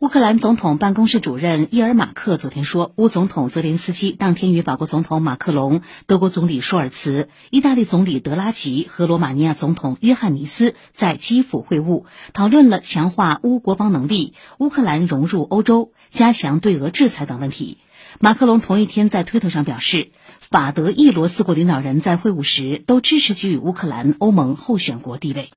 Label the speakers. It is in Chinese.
Speaker 1: 乌克兰总统办公室主任伊尔马克昨天说，乌总统泽连斯基当天与法国总统马克龙、德国总理舒尔茨、意大利总理德拉吉和罗马尼亚总统约翰尼斯在基辅会晤，讨论了强化乌国防能力、乌克兰融入欧洲、加强对俄制裁等问题。马克龙同一天在推特上表示，法德意罗四国领导人在会晤时都支持给予乌克兰欧盟候选国地位。